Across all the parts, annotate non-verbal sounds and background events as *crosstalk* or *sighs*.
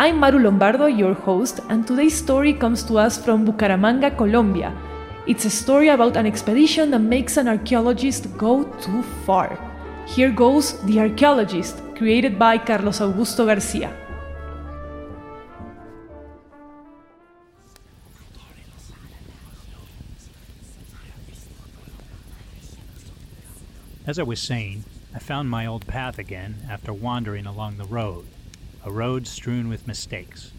I'm Maru Lombardo, your host, and today's story comes to us from Bucaramanga, Colombia. It's a story about an expedition that makes an archaeologist go too far. Here goes The Archaeologist, created by Carlos Augusto Garcia. As I was saying, I found my old path again after wandering along the road a road strewn with mistakes.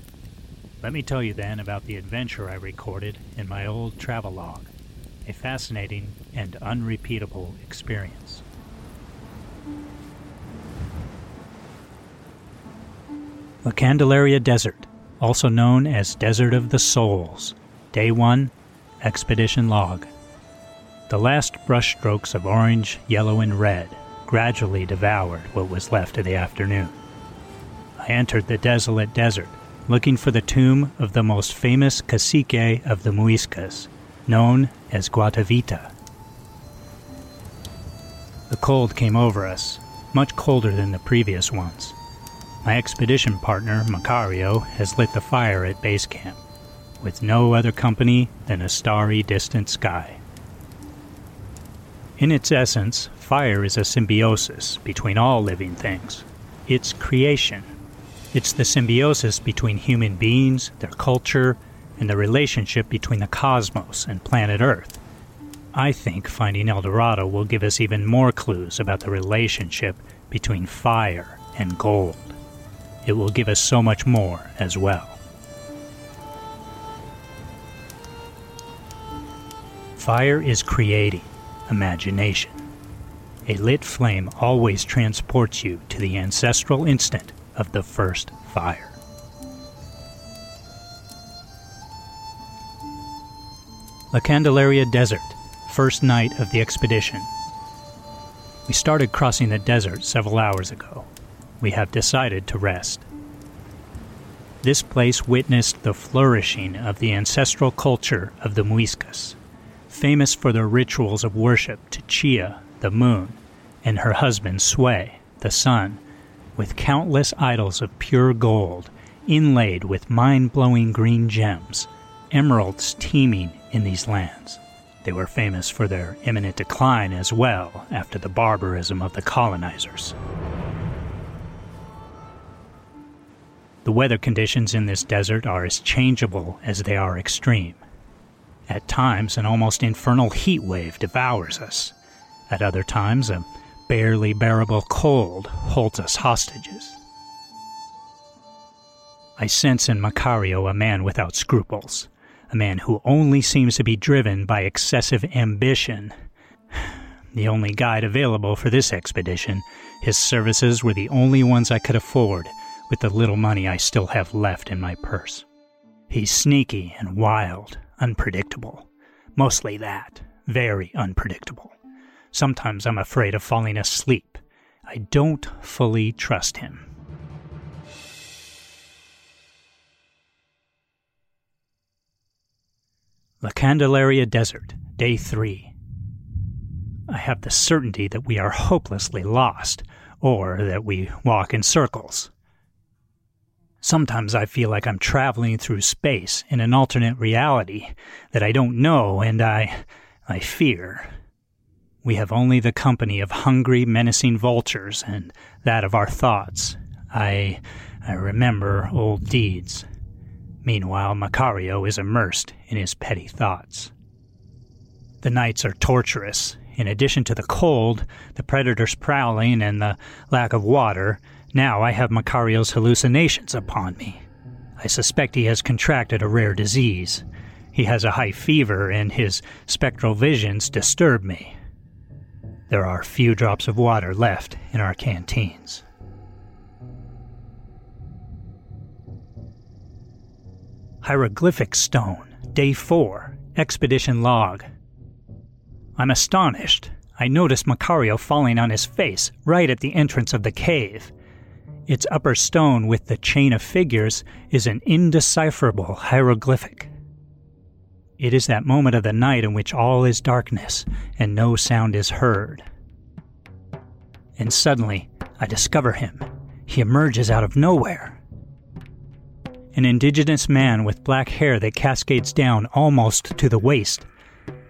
Let me tell you then about the adventure I recorded in my old travelogue, a fascinating and unrepeatable experience. The Candelaria Desert, also known as Desert of the Souls, Day 1, Expedition Log. The last brushstrokes of orange, yellow, and red gradually devoured what was left of the afternoon. I entered the desolate desert, looking for the tomb of the most famous cacique of the Muiscas, known as Guatavita. The cold came over us, much colder than the previous ones. My expedition partner, Macario, has lit the fire at base camp, with no other company than a starry, distant sky. In its essence, fire is a symbiosis between all living things. It's creation, it's the symbiosis between human beings, their culture, and the relationship between the cosmos and planet Earth. I think finding El Dorado will give us even more clues about the relationship between fire and gold. It will give us so much more as well. Fire is creating imagination. A lit flame always transports you to the ancestral instant of the first fire. La Candelaria Desert, first night of the expedition. We started crossing the desert several hours ago. We have decided to rest. This place witnessed the flourishing of the ancestral culture of the Muiscas, famous for their rituals of worship to Chia, the moon, and her husband Sué, the sun, with countless idols of pure gold, inlaid with mind blowing green gems, emeralds teeming in these lands. They were famous for their imminent decline as well after the barbarism of the colonizers. The weather conditions in this desert are as changeable as they are extreme. At times, an almost infernal heat wave devours us. At other times, a barely bearable cold holds us hostages. I sense in Macario a man without scruples, a man who only seems to be driven by excessive ambition. *sighs* The only guide available for this expedition, his services were the only ones I could afford with the little money I still have left in my purse. He's sneaky and wild, unpredictable. Mostly that, very unpredictable. Sometimes I'm afraid of falling asleep. I don't fully trust him. La Candelaria Desert, Day 3. I have the certainty that we are hopelessly lost, or that we walk in circles. Sometimes I feel like I'm traveling through space in an alternate reality that I don't know and I I fear. We have only the company of hungry, menacing vultures, and that of our thoughts. I, I remember old deeds. Meanwhile, Macario is immersed in his petty thoughts. The nights are torturous. In addition to the cold, the predators prowling, and the lack of water, now I have Macario's hallucinations upon me. I suspect he has contracted a rare disease. He has a high fever, and his spectral visions disturb me. There are few drops of water left in our canteens. Hieroglyphic Stone, Day 4, Expedition Log. I'm astonished. I notice Macario falling on his face right at the entrance of the cave. Its upper stone with the chain of figures is an indecipherable hieroglyphic. It is that moment of the night in which all is darkness and no sound is heard. And suddenly, I discover him. He emerges out of nowhere an indigenous man with black hair that cascades down almost to the waist.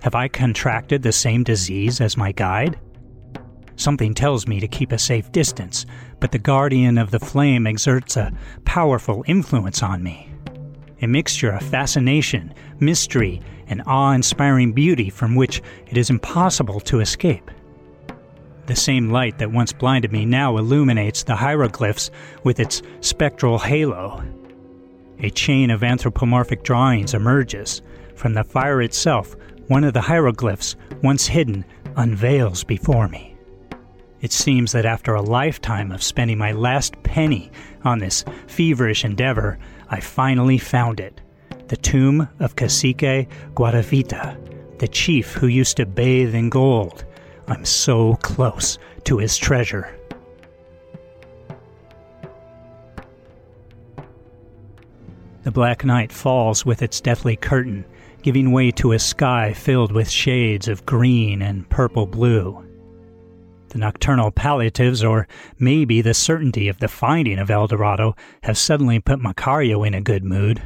Have I contracted the same disease as my guide? Something tells me to keep a safe distance, but the guardian of the flame exerts a powerful influence on me. A mixture of fascination, mystery, and awe inspiring beauty from which it is impossible to escape. The same light that once blinded me now illuminates the hieroglyphs with its spectral halo. A chain of anthropomorphic drawings emerges. From the fire itself, one of the hieroglyphs, once hidden, unveils before me. It seems that after a lifetime of spending my last penny on this feverish endeavor, I finally found it the tomb of Cacique Guatavita, the chief who used to bathe in gold. I'm so close to his treasure. The black night falls with its deathly curtain, giving way to a sky filled with shades of green and purple blue. The nocturnal palliatives, or maybe the certainty of the finding of El Dorado, have suddenly put Macario in a good mood.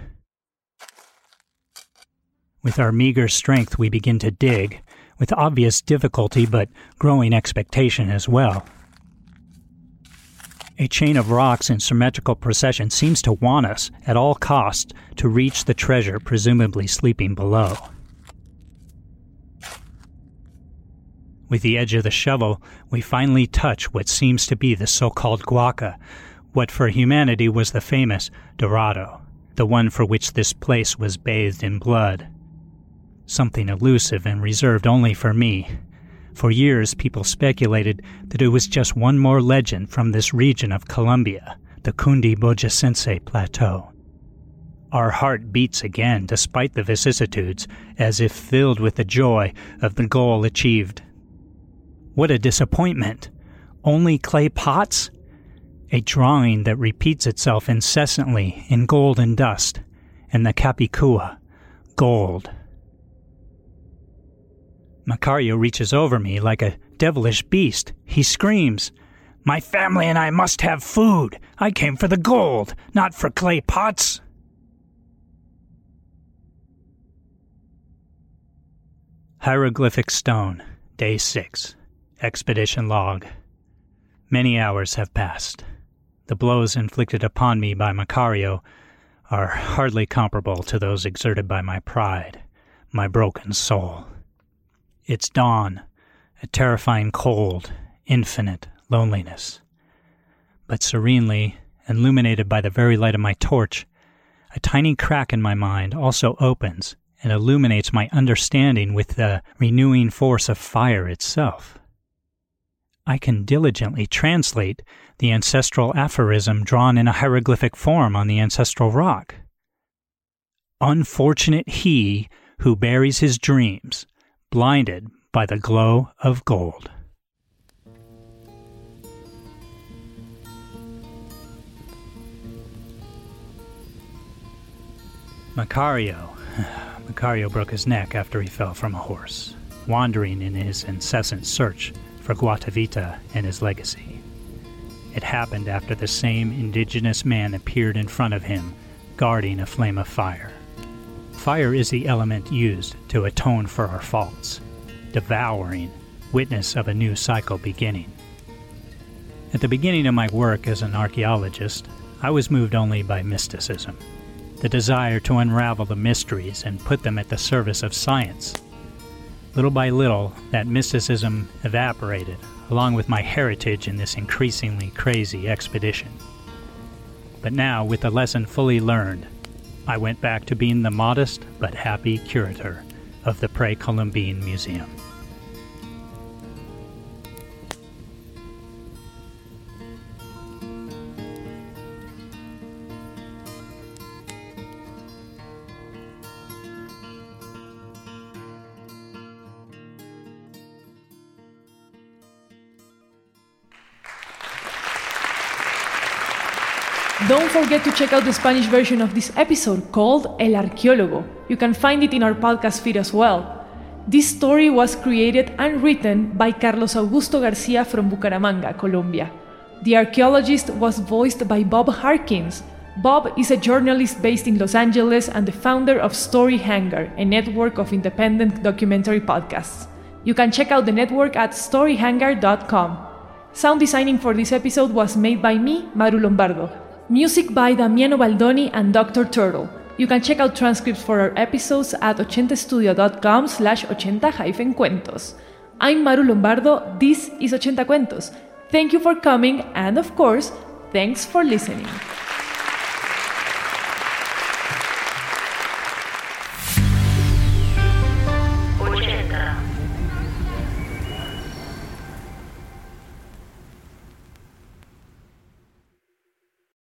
With our meager strength, we begin to dig, with obvious difficulty but growing expectation as well. A chain of rocks in symmetrical procession seems to want us, at all costs, to reach the treasure presumably sleeping below. With the edge of the shovel, we finally touch what seems to be the so called guaca, what for humanity was the famous Dorado, the one for which this place was bathed in blood. Something elusive and reserved only for me, for years, people speculated that it was just one more legend from this region of Colombia, the Cundiboyacense Plateau. Our heart beats again despite the vicissitudes, as if filled with the joy of the goal achieved. What a disappointment! Only clay pots? A drawing that repeats itself incessantly in gold and dust, and the Capicua, gold. Macario reaches over me like a devilish beast. He screams, My family and I must have food. I came for the gold, not for clay pots. Hieroglyphic Stone, Day 6, Expedition Log. Many hours have passed. The blows inflicted upon me by Macario are hardly comparable to those exerted by my pride, my broken soul. It's dawn, a terrifying cold, infinite loneliness. But serenely, illuminated by the very light of my torch, a tiny crack in my mind also opens and illuminates my understanding with the renewing force of fire itself. I can diligently translate the ancestral aphorism drawn in a hieroglyphic form on the ancestral rock. Unfortunate he who buries his dreams blinded by the glow of gold. Macario. *sighs* Macario broke his neck after he fell from a horse, wandering in his incessant search for Guatavita and his legacy. It happened after the same indigenous man appeared in front of him, guarding a flame of fire. Fire is the element used to atone for our faults, devouring, witness of a new cycle beginning. At the beginning of my work as an archaeologist, I was moved only by mysticism. the desire to unravel the mysteries and put them at the service of science. Little by little, that mysticism evaporated, along with my heritage in this increasingly crazy expedition. But now, with the lesson fully learned, I went back to being the modest but happy curator of the Pre Columbine Museum. Don't forget to check out the Spanish version of this episode called El Arqueólogo. You can find it in our podcast feed as well. This story was created and written by Carlos Augusto Garcia from Bucaramanga, Colombia. The archaeologist was voiced by Bob Harkins. Bob is a journalist based in Los Angeles and the founder of Story Hangar, a network of independent documentary podcasts. You can check out the network at storyhangar.com. Sound designing for this episode was made by me, Maru Lombardo. Music by Damiano Baldoni and Dr. Turtle. You can check out transcripts for our episodes at 80studio.com slash 80-cuentos. I'm Maru Lombardo, this is 80 Cuentos. Thank you for coming and of course, thanks for listening.